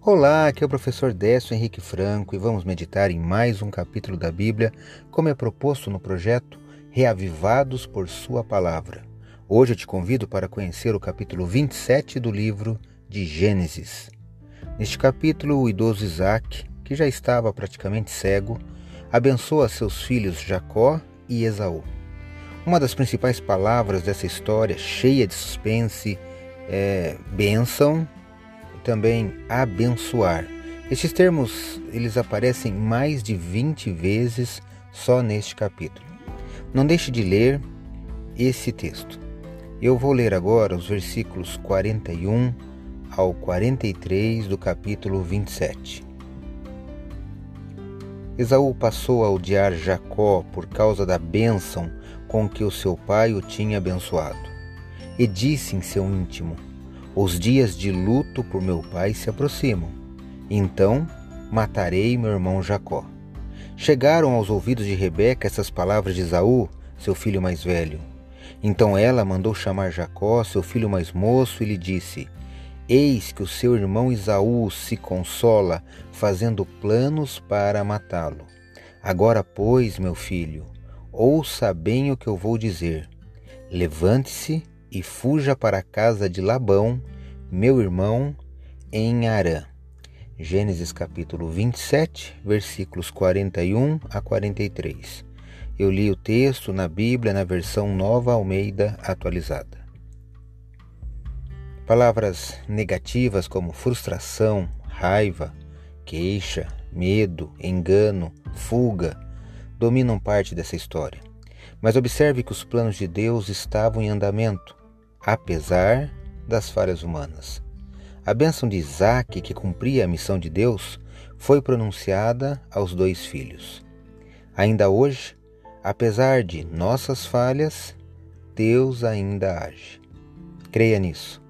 Olá, aqui é o professor Décio Henrique Franco e vamos meditar em mais um capítulo da Bíblia, como é proposto no projeto Reavivados por Sua Palavra. Hoje eu te convido para conhecer o capítulo 27 do livro de Gênesis. Neste capítulo, o idoso Isaac, que já estava praticamente cego, abençoa seus filhos Jacó e Esaú. Uma das principais palavras dessa história, cheia de suspense, é bênção também abençoar. Estes termos eles aparecem mais de 20 vezes só neste capítulo. Não deixe de ler esse texto. Eu vou ler agora os versículos 41 ao 43 do capítulo 27. Esaú passou a odiar Jacó por causa da bênção com que o seu pai o tinha abençoado. E disse em seu íntimo: os dias de luto por meu pai se aproximam. Então matarei meu irmão Jacó. Chegaram aos ouvidos de Rebeca essas palavras de Esaú, seu filho mais velho. Então ela mandou chamar Jacó, seu filho mais moço, e lhe disse: Eis que o seu irmão Esaú se consola, fazendo planos para matá-lo. Agora, pois, meu filho, ouça bem o que eu vou dizer. Levante-se e fuja para a casa de Labão, meu irmão, em Arã. Gênesis capítulo 27, versículos 41 a 43. Eu li o texto na Bíblia na versão Nova Almeida atualizada. Palavras negativas como frustração, raiva, queixa, medo, engano, fuga dominam parte dessa história. Mas observe que os planos de Deus estavam em andamento apesar das falhas humanas. A bênção de Isaac, que cumpria a missão de Deus, foi pronunciada aos dois filhos. Ainda hoje, apesar de nossas falhas, Deus ainda age. Creia nisso.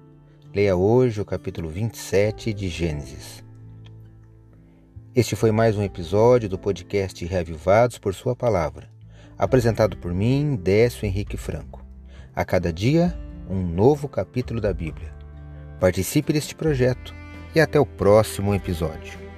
Leia hoje o capítulo 27 de Gênesis. Este foi mais um episódio do podcast Reavivados por Sua Palavra, apresentado por mim, Décio Henrique Franco. A cada dia, um novo capítulo da Bíblia. Participe deste projeto e até o próximo episódio.